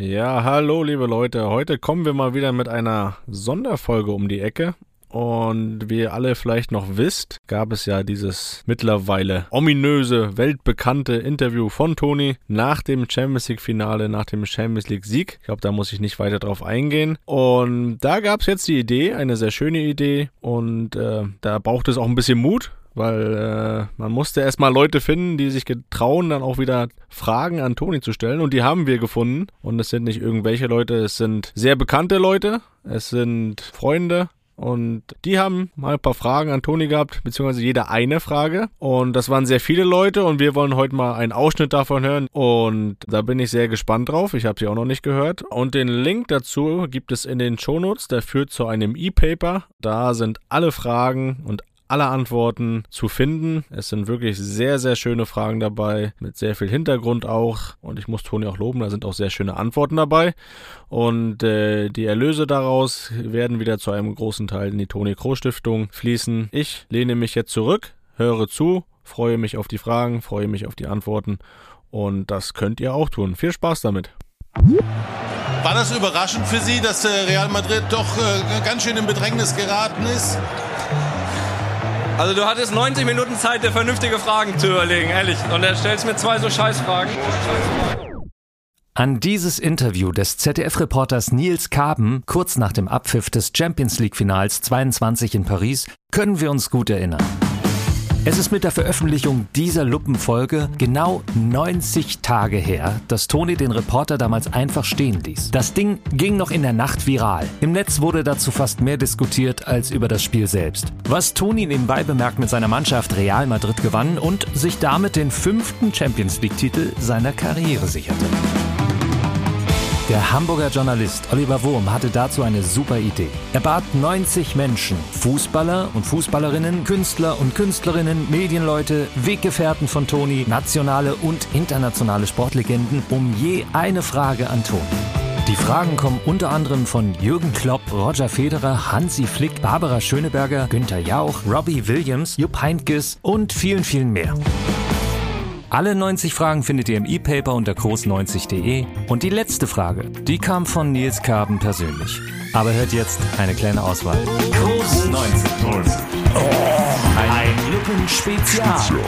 Ja, hallo liebe Leute. Heute kommen wir mal wieder mit einer Sonderfolge um die Ecke. Und wie ihr alle vielleicht noch wisst, gab es ja dieses mittlerweile ominöse, weltbekannte Interview von Toni nach dem Champions League Finale, nach dem Champions League Sieg. Ich glaube, da muss ich nicht weiter drauf eingehen. Und da gab es jetzt die Idee, eine sehr schöne Idee. Und äh, da braucht es auch ein bisschen Mut, weil äh, man musste erstmal Leute finden, die sich getrauen, dann auch wieder Fragen an Toni zu stellen. Und die haben wir gefunden. Und es sind nicht irgendwelche Leute, es sind sehr bekannte Leute, es sind Freunde, und die haben mal ein paar Fragen an Toni gehabt, beziehungsweise jeder eine Frage. Und das waren sehr viele Leute und wir wollen heute mal einen Ausschnitt davon hören. Und da bin ich sehr gespannt drauf. Ich habe sie auch noch nicht gehört. Und den Link dazu gibt es in den Shownotes. Der führt zu einem E-Paper. Da sind alle Fragen und alle Antworten zu finden. Es sind wirklich sehr, sehr schöne Fragen dabei, mit sehr viel Hintergrund auch. Und ich muss Toni auch loben, da sind auch sehr schöne Antworten dabei. Und äh, die Erlöse daraus werden wieder zu einem großen Teil in die Toni Kroh Stiftung fließen. Ich lehne mich jetzt zurück, höre zu, freue mich auf die Fragen, freue mich auf die Antworten. Und das könnt ihr auch tun. Viel Spaß damit. War das überraschend für Sie, dass äh, Real Madrid doch äh, ganz schön in Bedrängnis geraten ist? Also du hattest 90 Minuten Zeit, dir vernünftige Fragen zu überlegen, ehrlich. Und er stellst mir zwei so Scheißfragen. An dieses Interview des ZDF-Reporters Nils Kaben kurz nach dem Abpfiff des Champions League-Finals 22 in Paris können wir uns gut erinnern. Es ist mit der Veröffentlichung dieser Luppenfolge genau 90 Tage her, dass Toni den Reporter damals einfach stehen ließ. Das Ding ging noch in der Nacht viral. Im Netz wurde dazu fast mehr diskutiert als über das Spiel selbst. Was Toni nebenbei bemerkt mit seiner Mannschaft Real Madrid gewann und sich damit den fünften Champions League-Titel seiner Karriere sicherte. Der Hamburger Journalist Oliver Wurm hatte dazu eine super Idee. Er bat 90 Menschen, Fußballer und Fußballerinnen, Künstler und Künstlerinnen, Medienleute, Weggefährten von Toni, nationale und internationale Sportlegenden, um je eine Frage an Toni. Die Fragen kommen unter anderem von Jürgen Klopp, Roger Federer, Hansi Flick, Barbara Schöneberger, Günther Jauch, Robbie Williams, Jupp Heynckes und vielen, vielen mehr. Alle 90 Fragen findet ihr im E-Paper unter groß90.de. Und die letzte Frage, die kam von Nils Karben persönlich. Aber hört jetzt eine kleine Auswahl. Groß 90. Oh, ein, ein Lippenspezial.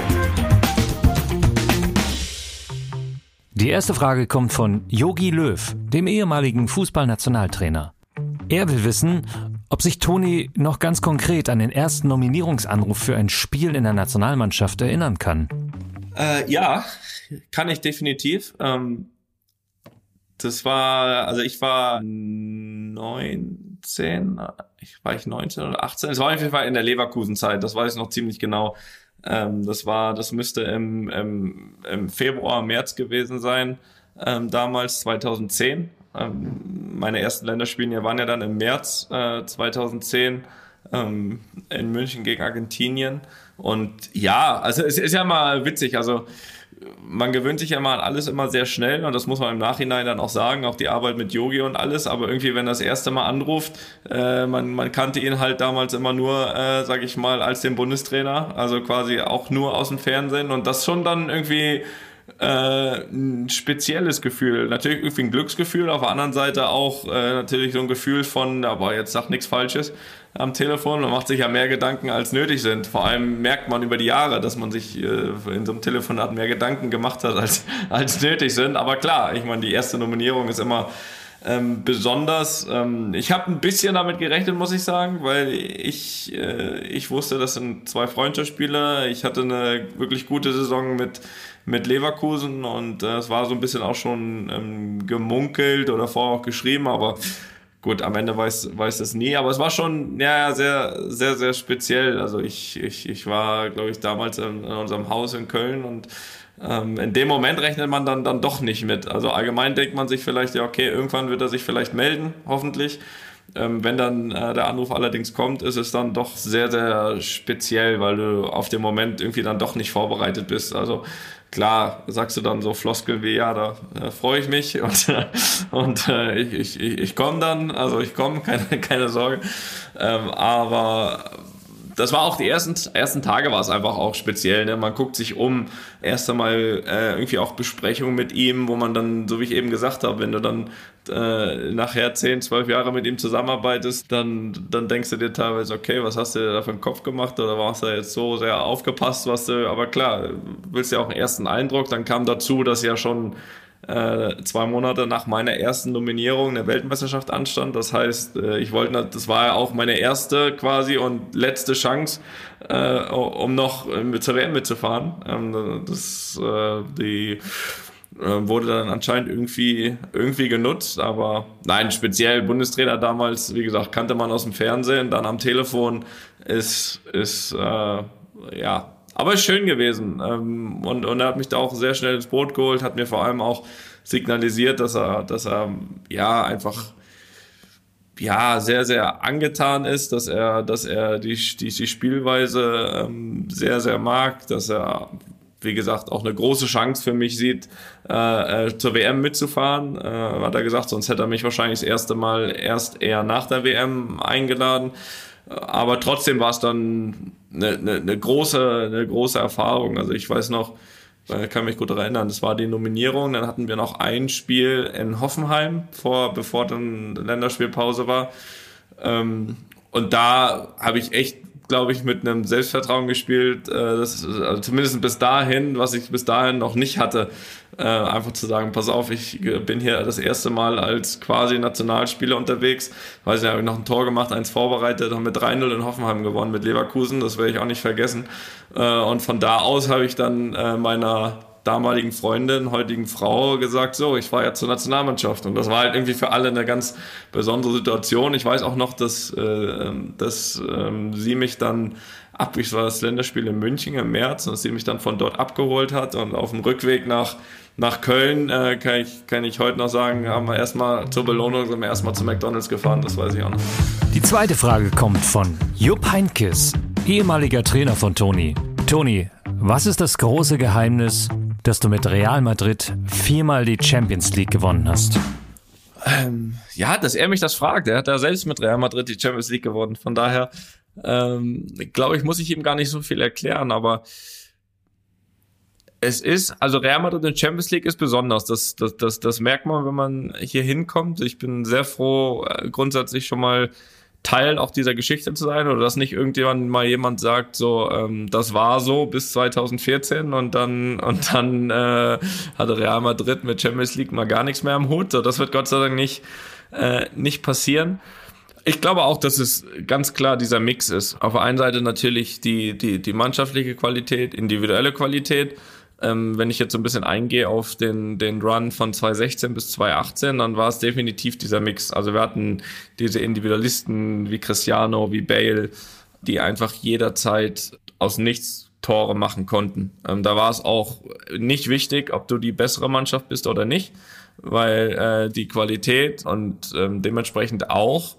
Die erste Frage kommt von Yogi Löw, dem ehemaligen Fußballnationaltrainer. Er will wissen, ob sich Toni noch ganz konkret an den ersten Nominierungsanruf für ein Spiel in der Nationalmannschaft erinnern kann. Äh, ja, kann ich definitiv. Ähm, das war, also ich war 19, ich war ich 19 oder 18. Es war auf jeden Fall in der Leverkusen-Zeit, das weiß ich noch ziemlich genau. Ähm, das war, das müsste im, im, im Februar, März gewesen sein, ähm, damals 2010. Ähm, meine ersten Länderspiele waren ja dann im März äh, 2010 ähm, in München gegen Argentinien. Und ja, also es ist ja mal witzig. Also man gewöhnt sich ja mal an alles immer sehr schnell und das muss man im Nachhinein dann auch sagen, auch die Arbeit mit Yogi und alles, aber irgendwie, wenn das erste Mal anruft, äh, man, man kannte ihn halt damals immer nur, äh, sag ich mal, als den Bundestrainer, also quasi auch nur aus dem Fernsehen und das schon dann irgendwie äh, ein spezielles Gefühl. Natürlich irgendwie ein Glücksgefühl, auf der anderen Seite auch äh, natürlich so ein Gefühl von, aber jetzt sag nichts Falsches am Telefon. Man macht sich ja mehr Gedanken, als nötig sind. Vor allem merkt man über die Jahre, dass man sich äh, in so einem Telefonat mehr Gedanken gemacht hat, als, als nötig sind. Aber klar, ich meine, die erste Nominierung ist immer ähm, besonders. Ähm, ich habe ein bisschen damit gerechnet, muss ich sagen, weil ich, äh, ich wusste, das sind zwei Freundschaftsspiele. Ich hatte eine wirklich gute Saison mit mit Leverkusen und äh, es war so ein bisschen auch schon ähm, gemunkelt oder vorher auch geschrieben, aber gut, am Ende weiß, weiß es nie, aber es war schon ja, sehr, sehr, sehr speziell. Also ich, ich, ich war, glaube ich, damals in, in unserem Haus in Köln und ähm, in dem Moment rechnet man dann, dann doch nicht mit. Also allgemein denkt man sich vielleicht, ja, okay, irgendwann wird er sich vielleicht melden, hoffentlich. Ähm, wenn dann äh, der Anruf allerdings kommt, ist es dann doch sehr, sehr speziell, weil du auf dem Moment irgendwie dann doch nicht vorbereitet bist. Also klar sagst du dann so Floskel wie, ja, da äh, freue ich mich und, und äh, ich, ich, ich komme dann, also ich komme, keine, keine Sorge. Ähm, aber das war auch die ersten, ersten Tage war es einfach auch speziell. Ne? Man guckt sich um, erst einmal äh, irgendwie auch Besprechungen mit ihm, wo man dann, so wie ich eben gesagt habe, wenn du dann äh, nachher 10, 12 Jahre mit ihm zusammenarbeitest, dann, dann denkst du dir teilweise, okay, was hast du da für einen Kopf gemacht oder warst du jetzt so sehr aufgepasst, was du, aber klar, willst ja auch einen ersten Eindruck, dann kam dazu, dass ja schon äh, zwei Monate nach meiner ersten Nominierung eine Weltmeisterschaft anstand. Das heißt, äh, ich wollte, das war ja auch meine erste quasi und letzte Chance, äh, um noch mit zur WM mitzufahren. Ähm, das, äh, die äh, wurde dann anscheinend irgendwie, irgendwie genutzt, aber nein, speziell Bundestrainer damals, wie gesagt, kannte man aus dem Fernsehen, dann am Telefon ist, ist, äh, ja, aber ist schön gewesen. Ähm, und, und er hat mich da auch sehr schnell ins Boot geholt, hat mir vor allem auch signalisiert, dass er, dass er, ja, einfach, ja, sehr, sehr angetan ist, dass er, dass er die, die, die Spielweise ähm, sehr, sehr mag, dass er wie gesagt, auch eine große Chance für mich sieht, äh, äh zur WM mitzufahren. Äh, hat er gesagt, sonst hätte er mich wahrscheinlich das erste Mal erst eher nach der WM eingeladen. Aber trotzdem war es dann eine, eine, eine, große, eine große Erfahrung. Also ich weiß noch, kann mich gut erinnern, das war die Nominierung. Dann hatten wir noch ein Spiel in Hoffenheim, vor, bevor dann Länderspielpause war. Ähm, und da habe ich echt glaube ich, mit einem Selbstvertrauen gespielt, äh, das, also zumindest bis dahin, was ich bis dahin noch nicht hatte. Äh, einfach zu sagen, pass auf, ich bin hier das erste Mal als quasi Nationalspieler unterwegs. Weiß nicht, habe ich noch ein Tor gemacht, eins vorbereitet, haben mit 3-0 in Hoffenheim gewonnen mit Leverkusen, das werde ich auch nicht vergessen. Äh, und von da aus habe ich dann äh, meiner damaligen Freundin, heutigen Frau gesagt, so, ich fahre jetzt zur Nationalmannschaft. Und das war halt irgendwie für alle eine ganz besondere Situation. Ich weiß auch noch, dass, äh, ähm, dass ähm, sie mich dann ab, ich war das Länderspiel in München im März, dass sie mich dann von dort abgeholt hat und auf dem Rückweg nach nach Köln äh, kann, ich, kann ich heute noch sagen, haben wir erstmal zur Belohnung sind wir erstmal zu McDonalds gefahren, das weiß ich auch noch. Die zweite Frage kommt von Jupp Heinkes, ehemaliger Trainer von Toni. Toni, was ist das große Geheimnis dass du mit Real Madrid viermal die Champions League gewonnen hast? Ähm, ja, dass er mich das fragt. Er hat ja selbst mit Real Madrid die Champions League gewonnen. Von daher, ähm, glaube ich, muss ich ihm gar nicht so viel erklären, aber es ist, also Real Madrid in Champions League ist besonders. Das, das, das, das merkt man, wenn man hier hinkommt. Ich bin sehr froh, äh, grundsätzlich schon mal Teil auch dieser Geschichte zu sein oder dass nicht irgendjemand mal jemand sagt, so, ähm, das war so bis 2014 und dann, und dann äh, hatte Real Madrid mit Champions League mal gar nichts mehr am Hut. So, das wird Gott sei Dank nicht, äh, nicht passieren. Ich glaube auch, dass es ganz klar dieser Mix ist. Auf der einen Seite natürlich die, die, die mannschaftliche Qualität, individuelle Qualität ähm, wenn ich jetzt so ein bisschen eingehe auf den, den Run von 2016 bis 2018, dann war es definitiv dieser Mix. Also wir hatten diese Individualisten wie Cristiano, wie Bale, die einfach jederzeit aus nichts Tore machen konnten. Ähm, da war es auch nicht wichtig, ob du die bessere Mannschaft bist oder nicht, weil äh, die Qualität und ähm, dementsprechend auch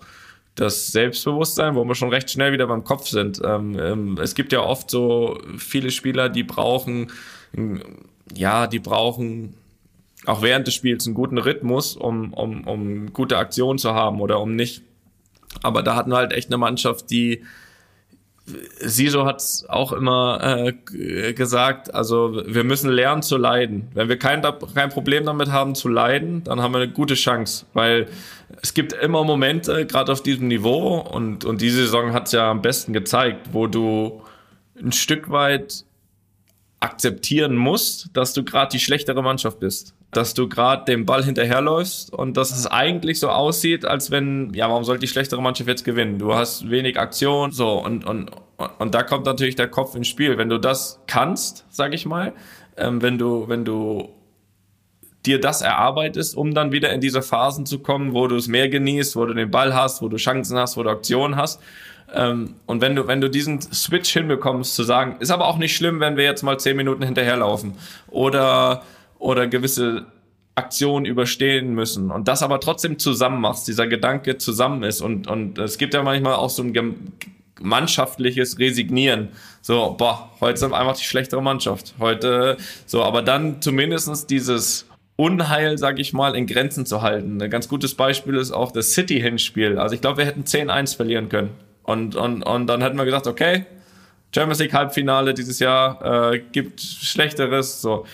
das Selbstbewusstsein, wo wir schon recht schnell wieder beim Kopf sind. Ähm, ähm, es gibt ja oft so viele Spieler, die brauchen ja, die brauchen auch während des Spiels einen guten Rhythmus, um, um, um gute Aktionen zu haben oder um nicht. Aber da hatten wir halt echt eine Mannschaft, die Siso hat es auch immer äh, gesagt, also wir müssen lernen zu leiden. Wenn wir kein, kein Problem damit haben zu leiden, dann haben wir eine gute Chance, weil es gibt immer Momente, gerade auf diesem Niveau, und, und diese Saison hat es ja am besten gezeigt, wo du ein Stück weit akzeptieren musst, dass du gerade die schlechtere Mannschaft bist. Dass du gerade dem Ball hinterherläufst und dass es eigentlich so aussieht, als wenn, ja, warum soll die schlechtere Mannschaft jetzt gewinnen? Du hast wenig Aktion, so, und, und, und da kommt natürlich der Kopf ins Spiel. Wenn du das kannst, sag ich mal, ähm, wenn du, wenn du dir das erarbeitest, um dann wieder in diese Phasen zu kommen, wo du es mehr genießt, wo du den Ball hast, wo du Chancen hast, wo du Aktionen hast und wenn du, wenn du diesen Switch hinbekommst, zu sagen, ist aber auch nicht schlimm, wenn wir jetzt mal zehn Minuten hinterherlaufen oder, oder gewisse Aktionen überstehen müssen und das aber trotzdem zusammen machst, dieser Gedanke zusammen ist und, und es gibt ja manchmal auch so ein mannschaftliches Resignieren. So, boah, heute sind wir einfach die schlechtere Mannschaft. Heute, so, aber dann zumindestens dieses Unheil, sag ich mal, in Grenzen zu halten. Ein ganz gutes Beispiel ist auch das City-Hinspiel. Also ich glaube, wir hätten 10-1 verlieren können. Und, und, und dann hätten wir gesagt, okay, Champions League Halbfinale dieses Jahr, äh, gibt Schlechteres, so.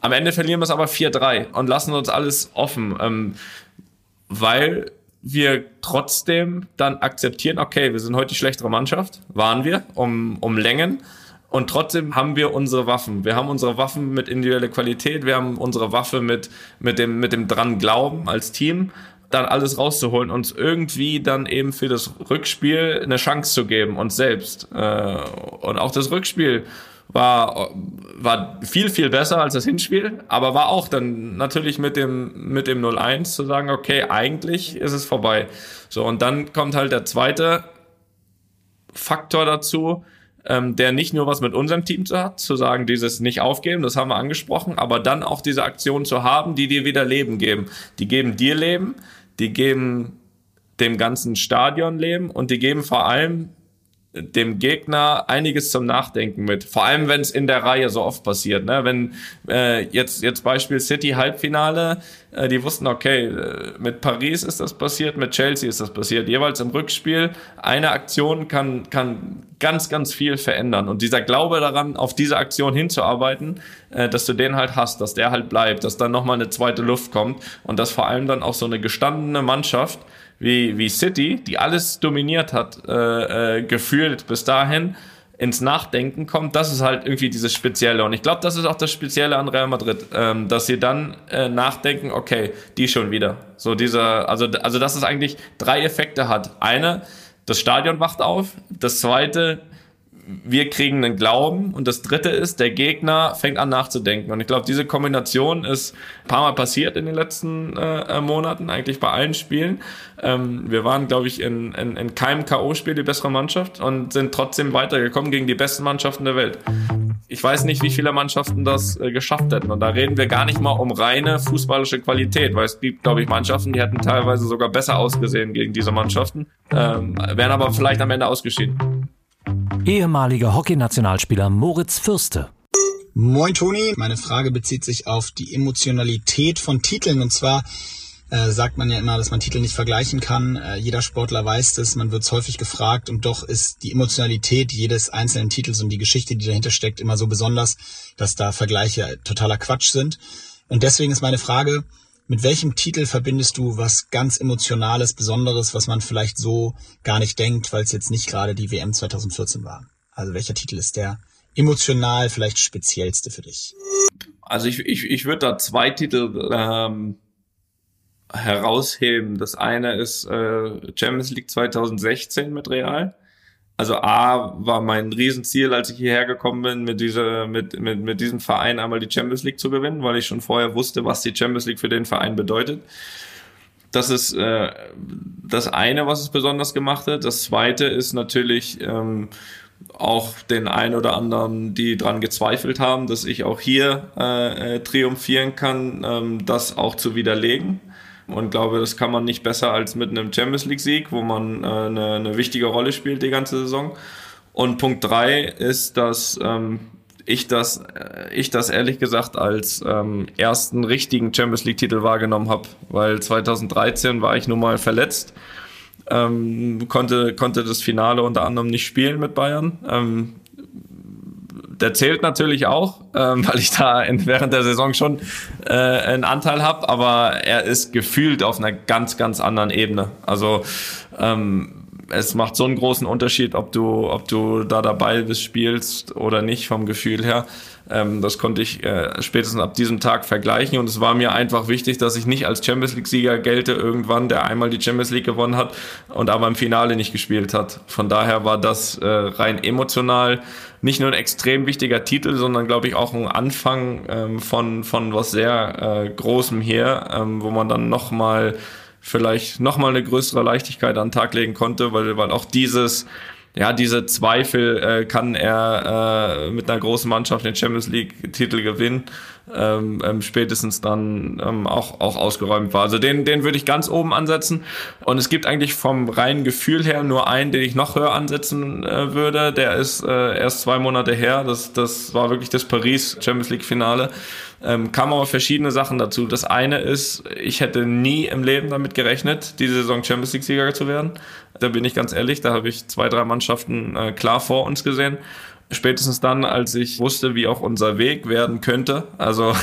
Am Ende verlieren wir es aber 4-3 und lassen uns alles offen, ähm, weil wir trotzdem dann akzeptieren, okay, wir sind heute die schlechtere Mannschaft, waren wir, um, um Längen. Und trotzdem haben wir unsere Waffen. Wir haben unsere Waffen mit individueller Qualität, wir haben unsere Waffe mit, mit, dem, mit dem dran Glauben als Team, dann alles rauszuholen, uns irgendwie dann eben für das Rückspiel eine Chance zu geben, uns selbst. Äh, und auch das Rückspiel war, war viel, viel besser als das Hinspiel, aber war auch dann natürlich mit dem, mit dem 0-1 zu sagen, okay, eigentlich ist es vorbei. So, und dann kommt halt der zweite Faktor dazu, ähm, der nicht nur was mit unserem Team zu hat, zu sagen, dieses nicht aufgeben, das haben wir angesprochen, aber dann auch diese Aktion zu haben, die dir wieder Leben geben. Die geben dir Leben, die geben dem ganzen Stadion Leben und die geben vor allem dem Gegner einiges zum Nachdenken mit. Vor allem, wenn es in der Reihe so oft passiert. Ne? Wenn äh, jetzt jetzt Beispiel City Halbfinale, äh, die wussten, okay, äh, mit Paris ist das passiert, mit Chelsea ist das passiert. Jeweils im Rückspiel eine Aktion kann kann ganz ganz viel verändern. Und dieser Glaube daran, auf diese Aktion hinzuarbeiten, äh, dass du den halt hast, dass der halt bleibt, dass dann nochmal eine zweite Luft kommt und dass vor allem dann auch so eine gestandene Mannschaft wie, wie City, die alles dominiert hat, äh, äh, gefühlt bis dahin, ins Nachdenken kommt, das ist halt irgendwie dieses Spezielle. Und ich glaube, das ist auch das Spezielle an Real Madrid, ähm, dass sie dann äh, nachdenken, okay, die schon wieder. So dieser, also, also dass es eigentlich drei Effekte hat. Eine, das Stadion wacht auf. Das zweite, wir kriegen einen Glauben und das dritte ist, der Gegner fängt an nachzudenken. Und ich glaube, diese Kombination ist ein paar Mal passiert in den letzten äh, Monaten, eigentlich bei allen Spielen. Ähm, wir waren, glaube ich, in, in, in keinem K.O.-Spiel die bessere Mannschaft und sind trotzdem weitergekommen gegen die besten Mannschaften der Welt. Ich weiß nicht, wie viele Mannschaften das äh, geschafft hätten. Und da reden wir gar nicht mal um reine fußballische Qualität, weil es gibt, glaube ich, Mannschaften, die hätten teilweise sogar besser ausgesehen gegen diese Mannschaften, ähm, wären aber vielleicht am Ende ausgeschieden. Ehemaliger Hockeynationalspieler Moritz Fürste. Moin Toni, meine Frage bezieht sich auf die Emotionalität von Titeln und zwar äh, sagt man ja immer, dass man Titel nicht vergleichen kann. Äh, jeder Sportler weiß das, man wird häufig gefragt und doch ist die Emotionalität jedes einzelnen Titels und die Geschichte, die dahinter steckt, immer so besonders, dass da Vergleiche totaler Quatsch sind. Und deswegen ist meine Frage, mit welchem Titel verbindest du was ganz Emotionales, Besonderes, was man vielleicht so gar nicht denkt, weil es jetzt nicht gerade die WM 2014 war? Also welcher Titel ist der emotional vielleicht speziellste für dich? Also ich, ich, ich würde da zwei Titel ähm, herausheben. Das eine ist äh, Champions League 2016 mit Real also A war mein Riesenziel, als ich hierher gekommen bin, mit dieser, mit, mit, mit diesem Verein einmal die Champions League zu gewinnen, weil ich schon vorher wusste, was die Champions League für den Verein bedeutet. Das ist äh, das eine, was es besonders gemacht hat. Das zweite ist natürlich ähm, auch den ein oder anderen, die dran gezweifelt haben, dass ich auch hier äh, äh triumphieren kann, ähm, das auch zu widerlegen und glaube, das kann man nicht besser als mit einem Champions League-Sieg, wo man äh, eine, eine, wichtige Rolle spielt die ganze Saison. Und Punkt drei ist, dass ähm, ich das, äh, ich das ehrlich gesagt als ähm, ersten richtigen Champions League-Titel wahrgenommen habe, weil 2013 war ich nun mal verletzt. Ähm, konnte, konnte das Finale unter anderem nicht spielen mit Bayern. Ähm, der zählt natürlich auch, ähm, weil ich da in, während der Saison schon äh, einen Anteil habe, aber er ist gefühlt auf einer ganz, ganz anderen Ebene. Also ähm, es macht so einen großen Unterschied, ob du, ob du da dabei bist, spielst oder nicht vom Gefühl her. Ähm, das konnte ich äh, spätestens ab diesem Tag vergleichen und es war mir einfach wichtig, dass ich nicht als Champions League-Sieger gelte irgendwann, der einmal die Champions League gewonnen hat und aber im Finale nicht gespielt hat. Von daher war das äh, rein emotional nicht nur ein extrem wichtiger Titel, sondern glaube ich auch ein Anfang ähm, von, von was sehr äh, Großem hier, ähm, wo man dann nochmal vielleicht nochmal eine größere Leichtigkeit an den Tag legen konnte, weil, weil auch dieses ja, diese Zweifel, äh, kann er äh, mit einer großen Mannschaft den Champions League-Titel gewinnen, ähm, ähm, spätestens dann ähm, auch, auch ausgeräumt war. Also den, den würde ich ganz oben ansetzen. Und es gibt eigentlich vom reinen Gefühl her nur einen, den ich noch höher ansetzen äh, würde. Der ist äh, erst zwei Monate her. Das, das war wirklich das Paris Champions League Finale. Ähm, kam aber verschiedene Sachen dazu. Das eine ist, ich hätte nie im Leben damit gerechnet, diese Saison Champions League Sieger zu werden. Da bin ich ganz ehrlich, da habe ich zwei, drei Mannschaften äh, klar vor uns gesehen. Spätestens dann, als ich wusste, wie auch unser Weg werden könnte. Also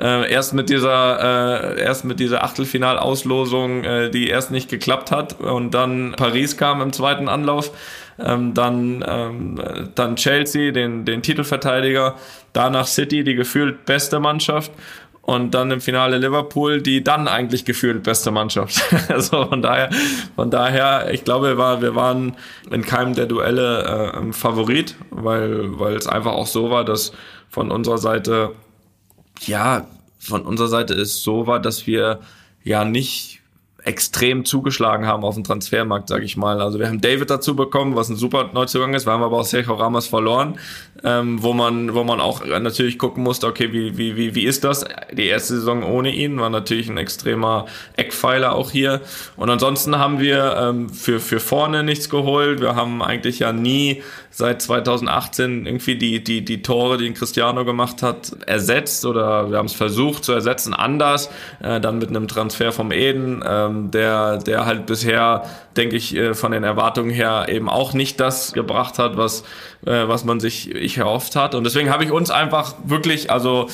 äh, erst mit dieser äh, erst mit dieser Achtelfinalauslosung, äh, die erst nicht geklappt hat und dann Paris kam im zweiten Anlauf, ähm, dann ähm, dann Chelsea, den den Titelverteidiger, danach City, die gefühlt beste Mannschaft und dann im Finale Liverpool, die dann eigentlich gefühlt beste Mannschaft. also von daher, von daher, ich glaube, war, wir waren in keinem der Duelle äh, Favorit, weil, weil es einfach auch so war, dass von unserer Seite, ja, von unserer Seite es so war, dass wir ja nicht extrem zugeschlagen haben auf dem Transfermarkt, sage ich mal. Also wir haben David dazu bekommen, was ein super Neuzugang ist. Wir haben aber auch Sergio Ramos verloren, ähm, wo man, wo man auch natürlich gucken musste, okay, wie, wie, wie, wie ist das? Die erste Saison ohne ihn war natürlich ein extremer Eckpfeiler auch hier. Und ansonsten haben wir ähm, für, für vorne nichts geholt. Wir haben eigentlich ja nie seit 2018 irgendwie die, die, die Tore, die Cristiano gemacht hat, ersetzt oder wir haben es versucht zu ersetzen anders, äh, dann mit einem Transfer vom Eden. Ähm, der, der halt bisher, denke ich, äh, von den Erwartungen her eben auch nicht das gebracht hat, was, äh, was man sich ich erhofft hat. Und deswegen habe ich uns einfach wirklich, also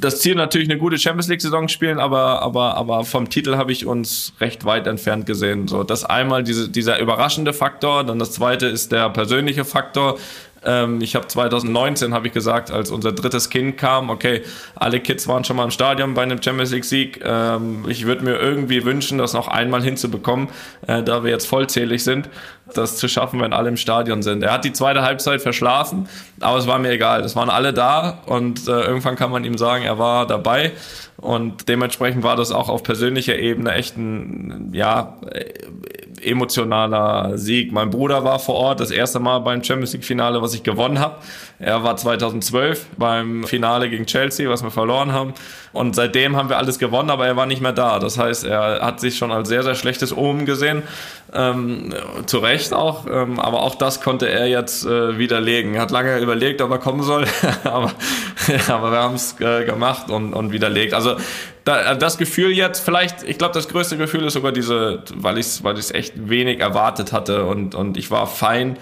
das Ziel natürlich eine gute Champions League Saison spielen, aber aber aber vom Titel habe ich uns recht weit entfernt gesehen. So, das einmal diese, dieser überraschende Faktor, dann das zweite ist der persönliche Faktor. Ähm, ich habe 2019 habe ich gesagt, als unser drittes Kind kam, okay, alle Kids waren schon mal im Stadion bei einem Champions League Sieg. Ähm, ich würde mir irgendwie wünschen, das noch einmal hinzubekommen, äh, da wir jetzt vollzählig sind, das zu schaffen, wenn alle im Stadion sind. Er hat die zweite Halbzeit verschlafen, aber es war mir egal. Es waren alle da und äh, irgendwann kann man ihm sagen, er war dabei. Und dementsprechend war das auch auf persönlicher Ebene echt ein, ja, emotionaler Sieg. Mein Bruder war vor Ort, das erste Mal beim Champions League Finale, was ich gewonnen habe. Er war 2012 beim Finale gegen Chelsea, was wir verloren haben. Und seitdem haben wir alles gewonnen, aber er war nicht mehr da. Das heißt, er hat sich schon als sehr, sehr schlechtes Omen gesehen. Ähm, zu Recht auch. Ähm, aber auch das konnte er jetzt äh, widerlegen. Er hat lange überlegt, ob er kommen soll. aber, aber wir haben es äh, gemacht und, und widerlegt. Also da, das Gefühl jetzt, vielleicht, ich glaube, das größte Gefühl ist sogar diese, weil ich es weil echt wenig erwartet hatte und, und ich war fein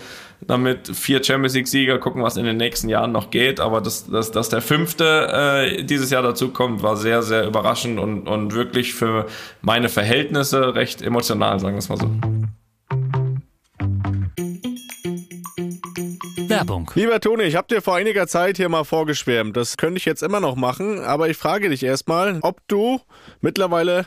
damit vier Champions League Sieger gucken, was in den nächsten Jahren noch geht. Aber dass, dass, dass der fünfte äh, dieses Jahr dazu kommt, war sehr, sehr überraschend und, und wirklich für meine Verhältnisse recht emotional, sagen wir es mal so. Werbung. Lieber Toni, ich habe dir vor einiger Zeit hier mal vorgeschwärmt. Das könnte ich jetzt immer noch machen, aber ich frage dich erstmal, ob du mittlerweile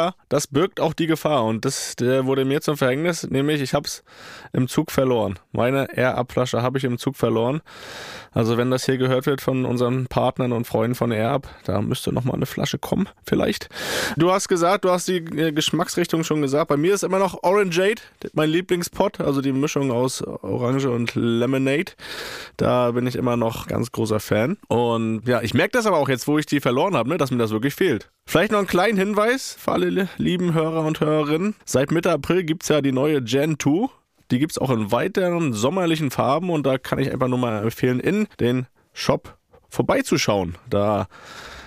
das birgt auch die Gefahr und das wurde mir zum Verhängnis, nämlich ich habe es im Zug verloren. Meine Air-Up-Flasche habe ich im Zug verloren. Also wenn das hier gehört wird von unseren Partnern und Freunden von Air-Up, da müsste noch mal eine Flasche kommen, vielleicht. Du hast gesagt, du hast die äh, Geschmacksrichtung schon gesagt. Bei mir ist immer noch Orangeade, mein Lieblingspot, also die Mischung aus Orange und Lemonade. Da bin ich immer noch ganz großer Fan. Und ja, ich merke das aber auch jetzt, wo ich die verloren habe, ne, dass mir das wirklich fehlt. Vielleicht noch einen kleinen Hinweis für alle li- lieben Hörer und Hörerinnen. Seit Mitte April gibt's ja die neue Gen 2. Die gibt's auch in weiteren sommerlichen Farben und da kann ich einfach nur mal empfehlen, in den Shop vorbeizuschauen. Da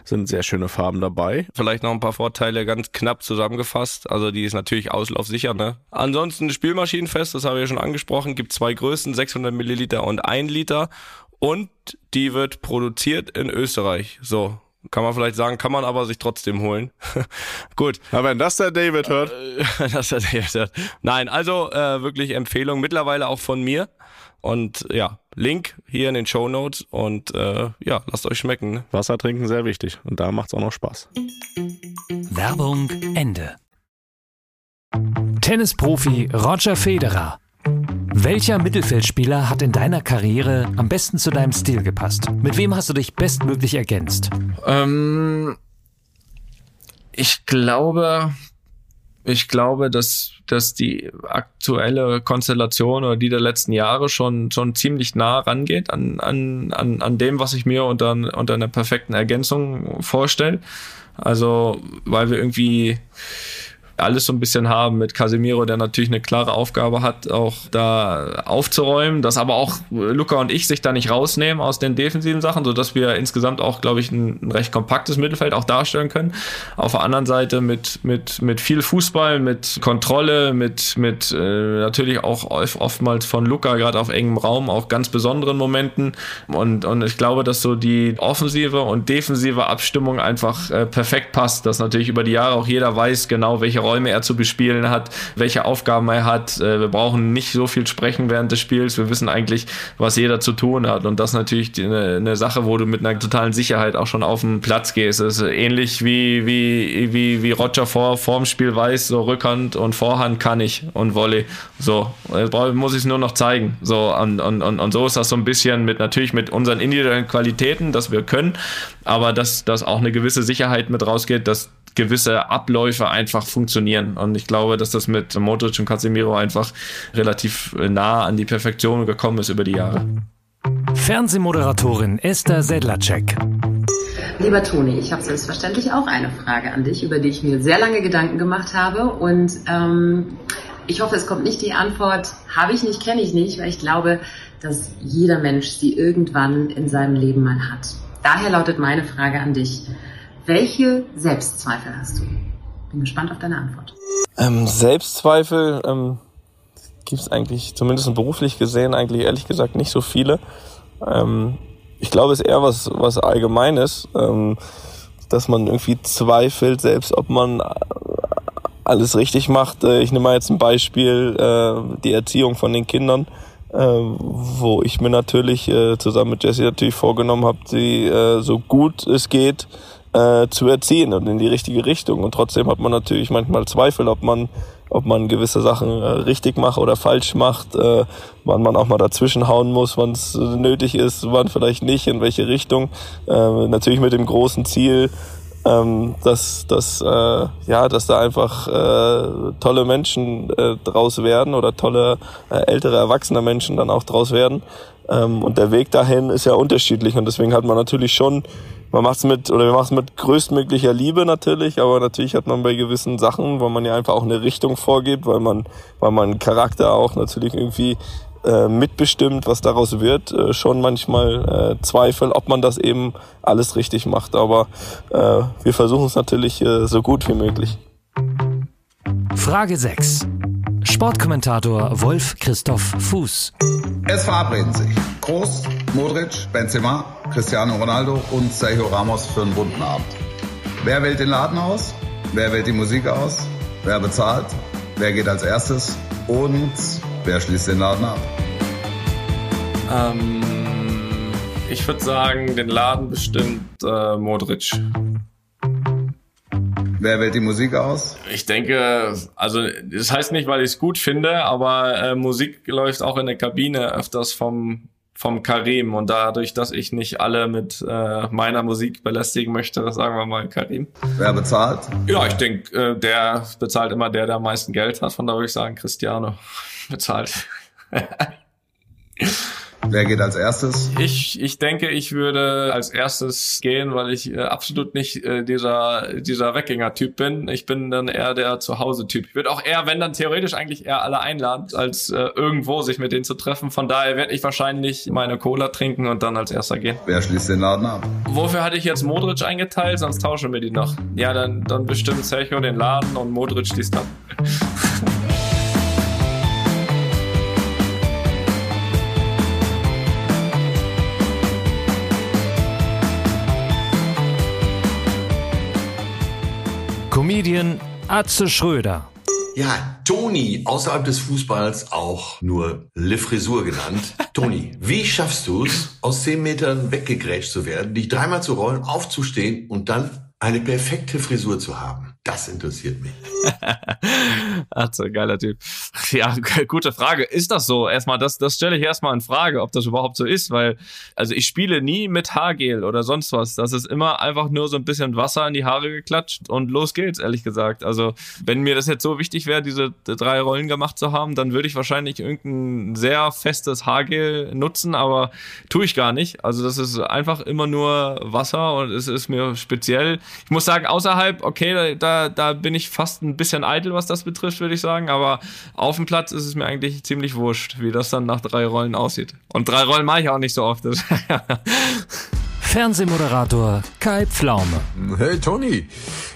sind sehr schöne Farben dabei. Vielleicht noch ein paar Vorteile ganz knapp zusammengefasst. Also die ist natürlich auslaufsicher. Ne? Ansonsten Spielmaschinenfest, das habe ich ja schon angesprochen, gibt zwei Größen, 600 Milliliter und 1 Liter. Und die wird produziert in Österreich. So, kann man vielleicht sagen, kann man aber sich trotzdem holen. Gut, Aber wenn das der David hört, das hat er gesagt. Nein, also äh, wirklich Empfehlung, mittlerweile auch von mir. Und ja, Link hier in den Show Notes und äh, ja, lasst euch schmecken. Ne? Wasser trinken sehr wichtig und da macht's auch noch Spaß. Werbung Ende. Tennisprofi Roger Federer. Welcher Mittelfeldspieler hat in deiner Karriere am besten zu deinem Stil gepasst? Mit wem hast du dich bestmöglich ergänzt? Ähm, ich glaube, ich glaube, dass, dass die aktuelle Konstellation oder die der letzten Jahre schon, schon ziemlich nah rangeht an, an, an, an dem, was ich mir unter, unter einer perfekten Ergänzung vorstelle. Also, weil wir irgendwie alles so ein bisschen haben mit Casemiro, der natürlich eine klare Aufgabe hat, auch da aufzuräumen, dass aber auch Luca und ich sich da nicht rausnehmen aus den defensiven Sachen, so dass wir insgesamt auch, glaube ich, ein, ein recht kompaktes Mittelfeld auch darstellen können. Auf der anderen Seite mit, mit, mit viel Fußball, mit Kontrolle, mit, mit äh, natürlich auch oft- oftmals von Luca, gerade auf engem Raum, auch ganz besonderen Momenten. Und, und ich glaube, dass so die offensive und defensive Abstimmung einfach äh, perfekt passt, dass natürlich über die Jahre auch jeder weiß genau, welche Räume er zu bespielen hat, welche Aufgaben er hat. Äh, wir brauchen nicht so viel sprechen während des Spiels. Wir wissen eigentlich, was jeder zu tun hat. Und das ist natürlich eine, eine Sache, wo du mit einer totalen Sicherheit auch schon auf den Platz gehst. Das ist ähnlich wie, wie, wie, wie Roger vor, vorm Spiel weiß, so Rückhand und Vorhand kann ich und Volley. So, muss ich es nur noch zeigen. So, und, und, und, und so ist das so ein bisschen mit natürlich mit unseren individuellen Qualitäten, dass wir können, aber dass, dass auch eine gewisse Sicherheit mit rausgeht, dass gewisse Abläufe einfach funktionieren. Und ich glaube, dass das mit Modric und Casemiro einfach relativ nah an die Perfektion gekommen ist über die Jahre. Fernsehmoderatorin Esther Sedlacek. Lieber Toni, ich habe selbstverständlich auch eine Frage an dich, über die ich mir sehr lange Gedanken gemacht habe. Und ähm, ich hoffe, es kommt nicht die Antwort, habe ich nicht, kenne ich nicht, weil ich glaube, dass jeder Mensch sie irgendwann in seinem Leben mal hat. Daher lautet meine Frage an dich. Welche Selbstzweifel hast du? Bin gespannt auf deine Antwort. Ähm, Selbstzweifel ähm, gibt es eigentlich, zumindest beruflich gesehen, eigentlich ehrlich gesagt nicht so viele. Ähm, ich glaube, es ist eher was, was Allgemeines, ähm, dass man irgendwie zweifelt, selbst ob man äh, alles richtig macht. Äh, Ich nehme mal jetzt ein Beispiel, äh, die Erziehung von den Kindern, äh, wo ich mir natürlich äh, zusammen mit Jessie natürlich vorgenommen habe, sie äh, so gut es geht äh, zu erziehen und in die richtige Richtung. Und trotzdem hat man natürlich manchmal Zweifel, ob man ob man gewisse Sachen äh, richtig macht oder falsch macht, äh, wann man auch mal dazwischen hauen muss, wann es nötig ist, wann vielleicht nicht, in welche Richtung. Äh, natürlich mit dem großen Ziel, ähm, dass, dass, äh, ja, dass da einfach äh, tolle Menschen äh, draus werden oder tolle äh, ältere, erwachsene Menschen dann auch draus werden. Ähm, und der Weg dahin ist ja unterschiedlich und deswegen hat man natürlich schon man macht's mit, oder wir machen es mit größtmöglicher Liebe natürlich, aber natürlich hat man bei gewissen Sachen, weil man ja einfach auch eine Richtung vorgibt, weil man, weil man Charakter auch natürlich irgendwie äh, mitbestimmt, was daraus wird, äh, schon manchmal äh, Zweifel, ob man das eben alles richtig macht. Aber äh, wir versuchen es natürlich äh, so gut wie möglich. Frage 6. Sportkommentator Wolf Christoph Fuß. Es verabreden sich Groß, Modric, Benzema, Cristiano Ronaldo und Sergio Ramos für einen bunten Abend. Wer wählt den Laden aus? Wer wählt die Musik aus? Wer bezahlt? Wer geht als erstes? Und wer schließt den Laden ab? Ähm, ich würde sagen, den Laden bestimmt äh, Modric. Wer wählt die Musik aus? Ich denke, also das heißt nicht, weil ich es gut finde, aber äh, Musik läuft auch in der Kabine öfters vom vom Karim und dadurch, dass ich nicht alle mit äh, meiner Musik belästigen möchte, sagen wir mal Karim. Wer bezahlt? Ja, ich denke, äh, der bezahlt immer der, der am meisten Geld hat. Von da würde ich sagen, Cristiano bezahlt. Wer geht als erstes? Ich, ich denke, ich würde als erstes gehen, weil ich äh, absolut nicht äh, dieser, dieser Weggänger-Typ bin. Ich bin dann eher der Zuhause-Typ. Ich würde auch eher, wenn dann theoretisch eigentlich eher alle einladen, als äh, irgendwo sich mit denen zu treffen. Von daher werde ich wahrscheinlich meine Cola trinken und dann als erster gehen. Wer schließt den Laden ab? Wofür hatte ich jetzt Modric eingeteilt? Sonst tauschen wir die noch. Ja, dann, dann bestimmt Sergio den Laden und Modric schließt ab. Comedian Atze Schröder. Ja, Toni, außerhalb des Fußballs auch nur Le Frisur genannt. Toni, wie schaffst du es, aus zehn Metern weggegrätscht zu werden, dich dreimal zu rollen, aufzustehen und dann eine perfekte Frisur zu haben? Das interessiert mich. Atze, geiler Typ. Ja, gute Frage. Ist das so? Erstmal, das, das stelle ich erstmal in Frage, ob das überhaupt so ist, weil, also ich spiele nie mit Haargel oder sonst was. Das ist immer einfach nur so ein bisschen Wasser in die Haare geklatscht und los geht's, ehrlich gesagt. Also, wenn mir das jetzt so wichtig wäre, diese drei Rollen gemacht zu haben, dann würde ich wahrscheinlich irgendein sehr festes Haargel nutzen, aber tue ich gar nicht. Also, das ist einfach immer nur Wasser und es ist mir speziell. Ich muss sagen, außerhalb, okay, da da, bin ich fast ein bisschen eitel, was das betrifft, würde ich sagen. Aber auf dem Platz ist es mir eigentlich ziemlich wurscht, wie das dann nach drei Rollen aussieht. Und drei Rollen mache ich auch nicht so oft. Fernsehmoderator Kai Pflaume. Hey Toni,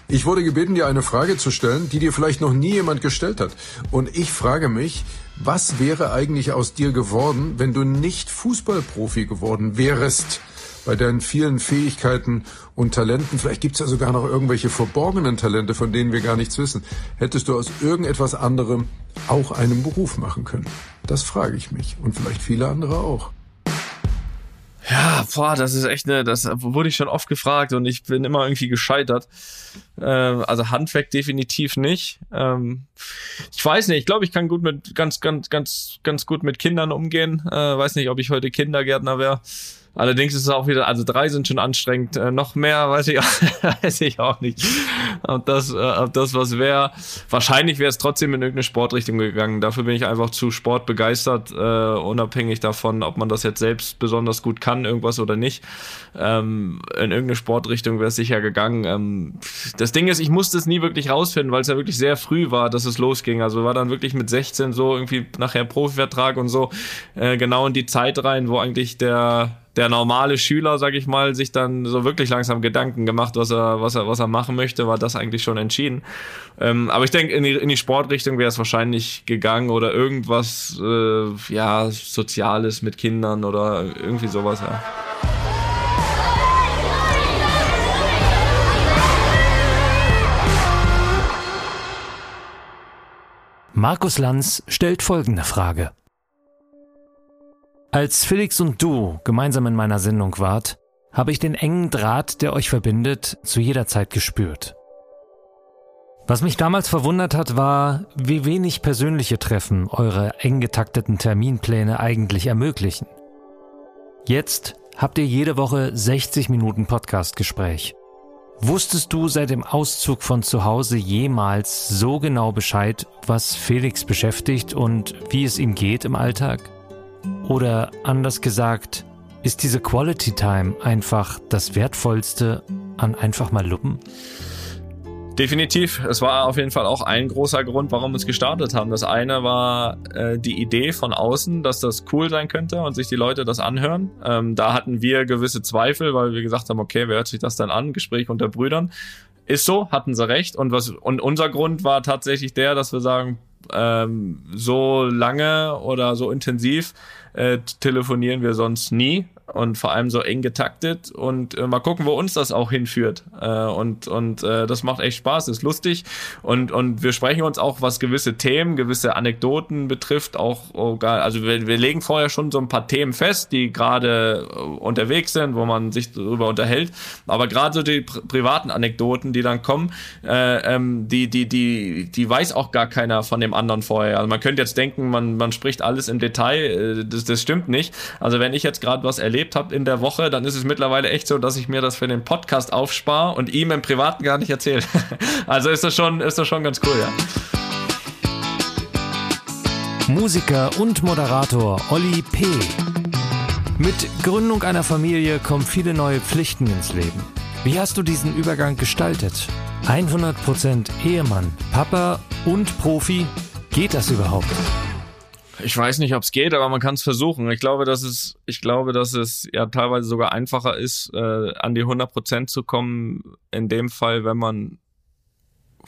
ich wurde gebeten, dir eine Frage zu stellen, die dir vielleicht noch nie jemand gestellt hat. Und ich frage mich, was wäre eigentlich aus dir geworden, wenn du nicht Fußballprofi geworden wärst? bei deinen vielen Fähigkeiten und Talenten, vielleicht gibt's ja sogar noch irgendwelche verborgenen Talente, von denen wir gar nichts wissen, hättest du aus irgendetwas anderem auch einen Beruf machen können? Das frage ich mich und vielleicht viele andere auch. Ja, boah, das ist echt eine, das wurde ich schon oft gefragt und ich bin immer irgendwie gescheitert. Ähm, also Handwerk definitiv nicht. Ähm, ich weiß nicht, ich glaube, ich kann gut mit ganz, ganz, ganz, ganz gut mit Kindern umgehen. Äh, weiß nicht, ob ich heute Kindergärtner wäre. Allerdings ist es auch wieder, also drei sind schon anstrengend. Äh, noch mehr weiß ich, weiß ich auch nicht. Ob das, äh, ob das was wäre. Wahrscheinlich wäre es trotzdem in irgendeine Sportrichtung gegangen. Dafür bin ich einfach zu sportbegeistert, äh, unabhängig davon, ob man das jetzt selbst besonders gut kann, irgendwas oder nicht. Ähm, in irgendeine Sportrichtung wäre es sicher gegangen. Ähm, das Ding ist, ich musste es nie wirklich rausfinden, weil es ja wirklich sehr früh war, dass es losging. Also war dann wirklich mit 16 so irgendwie nachher Profivertrag und so äh, genau in die Zeit rein, wo eigentlich der der normale Schüler, sag ich mal, sich dann so wirklich langsam Gedanken gemacht, was er, was er, was er machen möchte, war das eigentlich schon entschieden. Ähm, aber ich denke, in die, in die Sportrichtung wäre es wahrscheinlich gegangen oder irgendwas, äh, ja, Soziales mit Kindern oder irgendwie sowas, ja. Markus Lanz stellt folgende Frage. Als Felix und du gemeinsam in meiner Sendung wart, habe ich den engen Draht, der euch verbindet, zu jeder Zeit gespürt. Was mich damals verwundert hat, war, wie wenig persönliche Treffen eure eng getakteten Terminpläne eigentlich ermöglichen. Jetzt habt ihr jede Woche 60 Minuten Podcastgespräch. Wusstest du seit dem Auszug von zu Hause jemals so genau Bescheid, was Felix beschäftigt und wie es ihm geht im Alltag? Oder anders gesagt, ist diese Quality Time einfach das Wertvollste an einfach mal Luppen? Definitiv. Es war auf jeden Fall auch ein großer Grund, warum wir es gestartet haben. Das eine war äh, die Idee von außen, dass das cool sein könnte und sich die Leute das anhören. Ähm, da hatten wir gewisse Zweifel, weil wir gesagt haben, okay, wer hört sich das dann an? Gespräch unter Brüdern. Ist so, hatten sie recht. Und was und unser Grund war tatsächlich der, dass wir sagen, ähm, so lange oder so intensiv äh, telefonieren wir sonst nie und vor allem so eng getaktet und äh, mal gucken, wo uns das auch hinführt. Äh, und und äh, das macht echt Spaß, ist lustig und und wir sprechen uns auch, was gewisse Themen, gewisse Anekdoten betrifft, auch oh, also wir, wir legen vorher schon so ein paar Themen fest, die gerade äh, unterwegs sind, wo man sich darüber unterhält. Aber gerade so die pri privaten Anekdoten, die dann kommen, äh, ähm, die die die die weiß auch gar keiner von dem anderen vorher. Also man könnte jetzt denken, man man spricht alles im Detail, äh, das, das stimmt nicht. Also wenn ich jetzt gerade was erlebt habe in der Woche, dann ist es mittlerweile echt so, dass ich mir das für den Podcast aufspare und ihm im Privaten gar nicht erzähle. also ist das schon, ist das schon ganz cool, ja. Musiker und Moderator Olli P. Mit Gründung einer Familie kommen viele neue Pflichten ins Leben. Wie hast du diesen Übergang gestaltet? 100% Ehemann, Papa und Profi? Geht das überhaupt? Ich weiß nicht, ob es geht, aber man kann es versuchen. Ich glaube, dass es, ich glaube, dass es ja teilweise sogar einfacher ist, äh, an die 100 Prozent zu kommen. In dem Fall, wenn man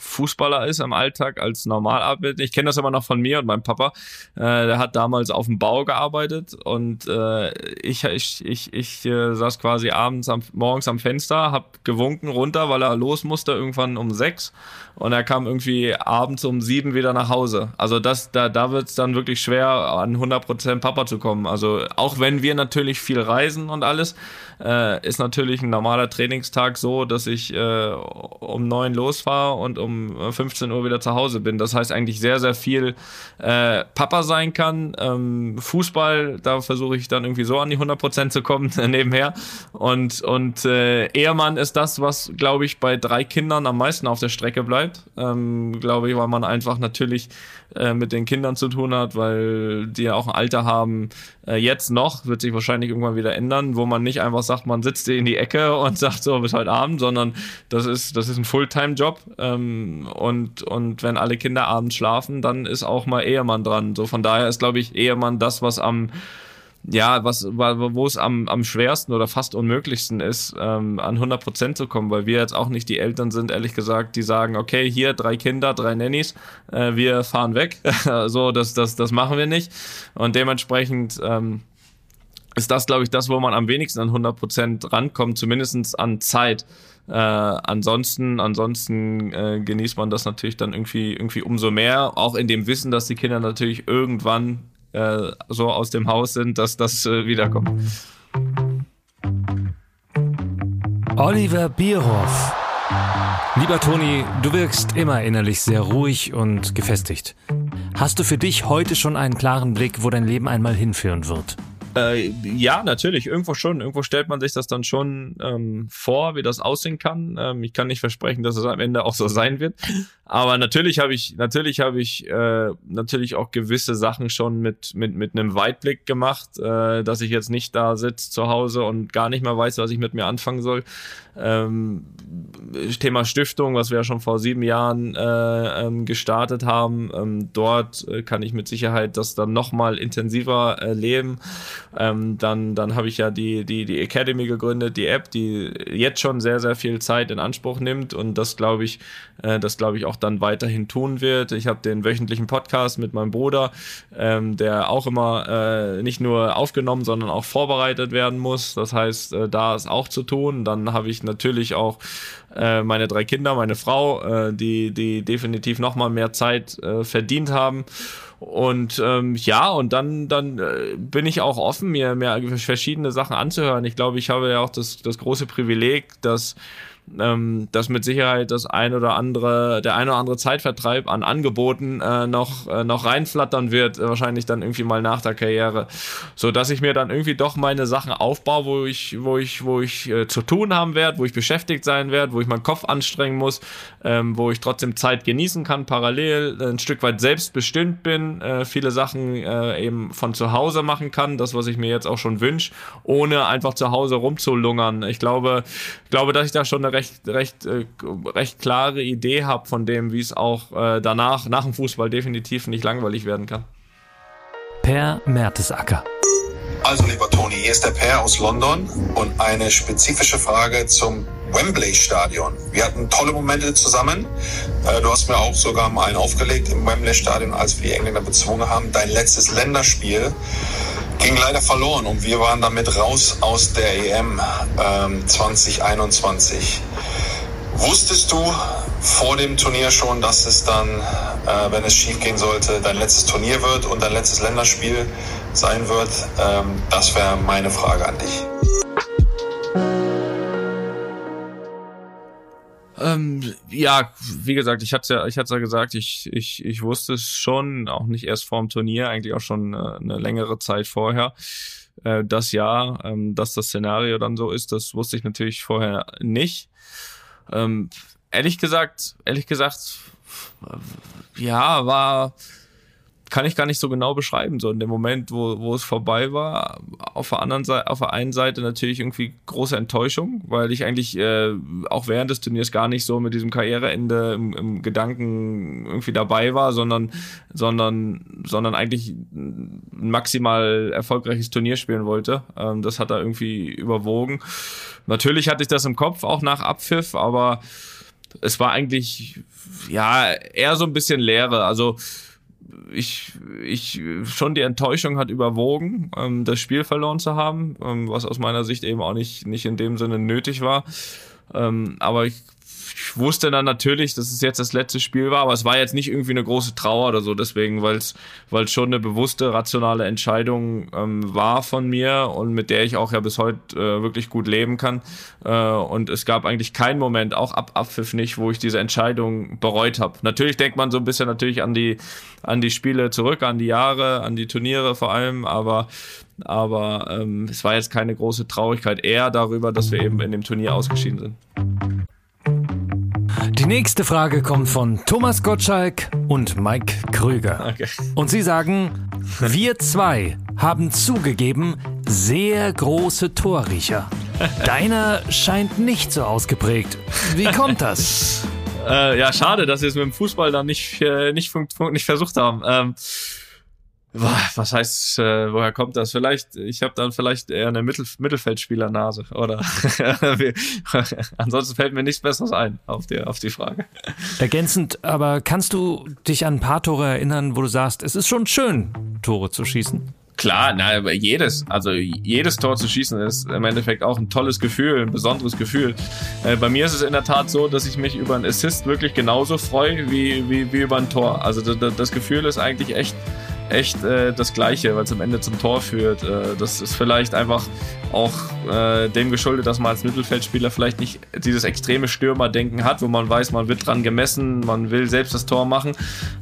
Fußballer ist im Alltag als Normalarbeiter. Ich kenne das immer noch von mir und meinem Papa. Äh, der hat damals auf dem Bau gearbeitet und äh, ich, ich, ich, ich äh, saß quasi abends am, morgens am Fenster, hab gewunken runter, weil er los musste irgendwann um sechs und er kam irgendwie abends um sieben wieder nach Hause. Also das, da, da wird es dann wirklich schwer, an 100% Papa zu kommen. Also auch wenn wir natürlich viel reisen und alles, äh, ist natürlich ein normaler Trainingstag so, dass ich äh, um neun losfahre und um 15 Uhr wieder zu Hause bin. Das heißt eigentlich sehr, sehr viel äh, Papa sein kann. Ähm, Fußball, da versuche ich dann irgendwie so an die 100% zu kommen nebenher. Und, und äh, Ehemann ist das, was, glaube ich, bei drei Kindern am meisten auf der Strecke bleibt. Ähm, glaube ich, weil man einfach natürlich äh, mit den Kindern zu tun hat, weil die ja auch ein Alter haben, äh, jetzt noch, wird sich wahrscheinlich irgendwann wieder ändern, wo man nicht einfach sagt, man sitzt in die Ecke und sagt so bis heute Abend, sondern das ist, das ist ein Fulltime-Job ähm, und, und wenn alle Kinder abends schlafen, dann ist auch mal Ehemann dran. So von daher ist, glaube ich, Ehemann das, was am ja, was, wo es am, am schwersten oder fast unmöglichsten ist, ähm, an 100 Prozent zu kommen, weil wir jetzt auch nicht die Eltern sind, ehrlich gesagt, die sagen, okay, hier drei Kinder, drei Nannies, äh, wir fahren weg. so, das, das, das machen wir nicht. Und dementsprechend, ähm, ist das, glaube ich, das, wo man am wenigsten an 100 Prozent rankommt, zumindestens an Zeit. Äh, ansonsten, ansonsten äh, genießt man das natürlich dann irgendwie, irgendwie umso mehr, auch in dem Wissen, dass die Kinder natürlich irgendwann äh, so aus dem Haus sind, dass das äh, wiederkommt. Oliver Bierhoff. Lieber Toni, du wirkst immer innerlich sehr ruhig und gefestigt. Hast du für dich heute schon einen klaren Blick, wo dein Leben einmal hinführen wird? Äh, ja, natürlich, irgendwo schon. Irgendwo stellt man sich das dann schon ähm, vor, wie das aussehen kann. Ähm, ich kann nicht versprechen, dass es am Ende auch so sein wird. Aber natürlich habe ich, natürlich habe ich äh, natürlich auch gewisse Sachen schon mit mit mit einem Weitblick gemacht, äh, dass ich jetzt nicht da sitze zu Hause und gar nicht mehr weiß, was ich mit mir anfangen soll. Ähm, Thema Stiftung, was wir ja schon vor sieben Jahren äh, ähm, gestartet haben, ähm, dort äh, kann ich mit Sicherheit das dann noch mal intensiver erleben. Ähm, dann dann habe ich ja die die die Academy gegründet, die App, die jetzt schon sehr sehr viel Zeit in Anspruch nimmt und das glaube ich, äh, das glaube ich auch dann weiterhin tun wird. Ich habe den wöchentlichen Podcast mit meinem Bruder, ähm, der auch immer äh, nicht nur aufgenommen, sondern auch vorbereitet werden muss. Das heißt, äh, da ist auch zu tun. Dann habe ich natürlich auch äh, meine drei Kinder, meine Frau, äh, die, die definitiv nochmal mehr Zeit äh, verdient haben. Und ähm, ja, und dann, dann äh, bin ich auch offen, mir, mir verschiedene Sachen anzuhören. Ich glaube, ich habe ja auch das, das große Privileg, dass ähm, dass mit Sicherheit das ein oder andere, der ein oder andere Zeitvertreib an Angeboten äh, noch, äh, noch reinflattern wird, äh, wahrscheinlich dann irgendwie mal nach der Karriere, so dass ich mir dann irgendwie doch meine Sachen aufbaue, wo ich, wo ich, wo ich äh, zu tun haben werde, wo ich beschäftigt sein werde, wo ich meinen Kopf anstrengen muss, ähm, wo ich trotzdem Zeit genießen kann, parallel ein Stück weit selbstbestimmt bin, äh, viele Sachen äh, eben von zu Hause machen kann, das was ich mir jetzt auch schon wünsche, ohne einfach zu Hause rumzulungern. Ich glaube, ich glaube, dass ich da schon eine recht, recht, äh, recht klare Idee habe von dem, wie es auch äh, danach, nach dem Fußball definitiv nicht langweilig werden kann. Per Mertesacker. Also lieber Toni, hier ist der Per aus London und eine spezifische Frage zum Wembley Stadion. Wir hatten tolle Momente zusammen. Äh, du hast mir auch sogar mal einen aufgelegt im Wembley Stadion, als wir die Engländer bezwungen haben. Dein letztes Länderspiel ging leider verloren und wir waren damit raus aus der EM ähm, 2021. Wusstest du vor dem Turnier schon, dass es dann, äh, wenn es schief gehen sollte, dein letztes Turnier wird und dein letztes Länderspiel sein wird? Ähm, das wäre meine Frage an dich. Ähm, ja, wie gesagt, ich hatte ja, ich hatte ja gesagt, ich, ich, ich wusste es schon, auch nicht erst vorm Turnier, eigentlich auch schon äh, eine längere Zeit vorher. Äh, das Jahr, ähm, dass das Szenario dann so ist, das wusste ich natürlich vorher nicht. Ähm, ehrlich gesagt, ehrlich gesagt, ja, war kann ich gar nicht so genau beschreiben. So in dem Moment, wo, wo es vorbei war, auf der anderen Seite, auf der einen Seite natürlich irgendwie große Enttäuschung, weil ich eigentlich äh, auch während des Turniers gar nicht so mit diesem Karriereende im, im Gedanken irgendwie dabei war, sondern, sondern, sondern eigentlich ein maximal erfolgreiches Turnier spielen wollte. Ähm, das hat da irgendwie überwogen. Natürlich hatte ich das im Kopf, auch nach Abpfiff, aber es war eigentlich ja eher so ein bisschen Leere. Also ich, ich, schon die Enttäuschung hat überwogen, ähm, das Spiel verloren zu haben, ähm, was aus meiner Sicht eben auch nicht, nicht in dem Sinne nötig war. Ähm, aber ich ich wusste dann natürlich, dass es jetzt das letzte Spiel war, aber es war jetzt nicht irgendwie eine große Trauer oder so, deswegen, weil es schon eine bewusste, rationale Entscheidung ähm, war von mir und mit der ich auch ja bis heute äh, wirklich gut leben kann. Äh, und es gab eigentlich keinen Moment, auch ab Abpfiff nicht, wo ich diese Entscheidung bereut habe. Natürlich denkt man so ein bisschen natürlich an die, an die Spiele zurück, an die Jahre, an die Turniere vor allem, aber aber ähm, es war jetzt keine große Traurigkeit, eher darüber, dass wir eben in dem Turnier ausgeschieden sind. Die nächste Frage kommt von Thomas Gottschalk und Mike Krüger. Okay. Und sie sagen, wir zwei haben zugegeben, sehr große Torriecher. Deiner scheint nicht so ausgeprägt. Wie kommt das? äh, ja, schade, dass sie es mit dem Fußball dann nicht, äh, nicht, nicht versucht haben. Ähm, was heißt, äh, woher kommt das? Vielleicht, ich habe dann vielleicht eher eine Mittel Mittelfeldspielernase oder ansonsten fällt mir nichts Besseres ein auf die, auf die Frage. Ergänzend, aber kannst du dich an ein paar Tore erinnern, wo du sagst, es ist schon schön, Tore zu schießen? Klar, na, jedes, also jedes Tor zu schießen ist im Endeffekt auch ein tolles Gefühl, ein besonderes Gefühl. Äh, bei mir ist es in der Tat so, dass ich mich über einen Assist wirklich genauso freue wie, wie, wie über ein Tor. Also das, das Gefühl ist eigentlich echt echt äh, das Gleiche, weil es am Ende zum Tor führt. Äh, das ist vielleicht einfach auch äh, dem geschuldet, dass man als Mittelfeldspieler vielleicht nicht dieses extreme Stürmerdenken hat, wo man weiß, man wird dran gemessen, man will selbst das Tor machen,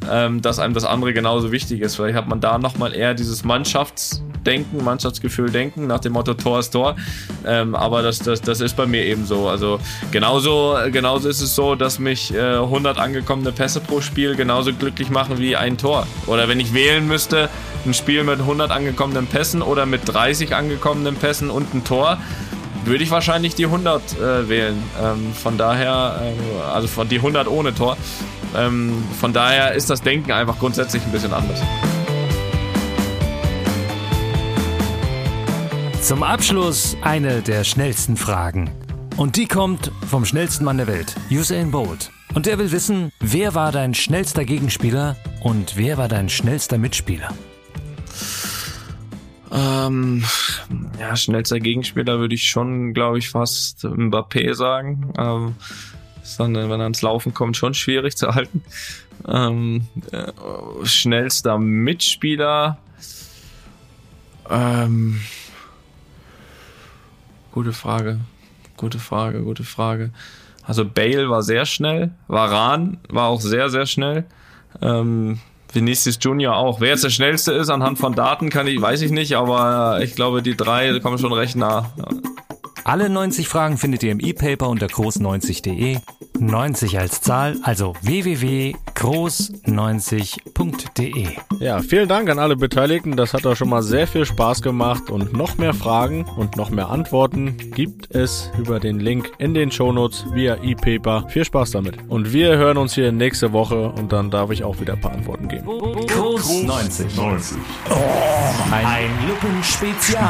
ähm, dass einem das andere genauso wichtig ist. Vielleicht hat man da nochmal eher dieses Mannschaftsdenken, Mannschaftsgefühl denken, nach dem Motto Tor ist Tor. Ähm, aber das, das, das ist bei mir eben so. Also genauso, genauso ist es so, dass mich äh, 100 angekommene Pässe pro Spiel genauso glücklich machen wie ein Tor. Oder wenn ich wählen müsste, ein Spiel mit 100 angekommenen Pässen oder mit 30 angekommenen Pässen und ein Tor, würde ich wahrscheinlich die 100 äh, wählen. Ähm, von daher, äh, also von die 100 ohne Tor. Ähm, von daher ist das Denken einfach grundsätzlich ein bisschen anders. Zum Abschluss eine der schnellsten Fragen. Und die kommt vom schnellsten Mann der Welt, Usain Bolt. Und der will wissen, wer war dein schnellster Gegenspieler und wer war dein schnellster Mitspieler? Ähm, ja, schnellster Gegenspieler würde ich schon, glaube ich, fast Mbappé sagen. Ähm, Ist dann, wenn er ans Laufen kommt, schon schwierig zu halten. Ähm, äh, schnellster Mitspieler. Ähm, gute Frage. Gute Frage, gute Frage. Also Bale war sehr schnell, Varan war auch sehr, sehr schnell. Ähm, Vinicius Junior auch. Wer jetzt der schnellste ist anhand von Daten, kann ich, weiß ich nicht, aber ich glaube, die drei kommen schon recht nah. Alle 90 Fragen findet ihr im E-Paper unter groß90.de. 90 als Zahl, also www.groß90.de. Ja, vielen Dank an alle Beteiligten. Das hat doch schon mal sehr viel Spaß gemacht und noch mehr Fragen und noch mehr Antworten gibt es über den Link in den Shownotes via E-Paper. Viel Spaß damit. Und wir hören uns hier nächste Woche und dann darf ich auch wieder ein paar Antworten geben. Groß 90. 90. Oh, ein, ein Luppenspezial.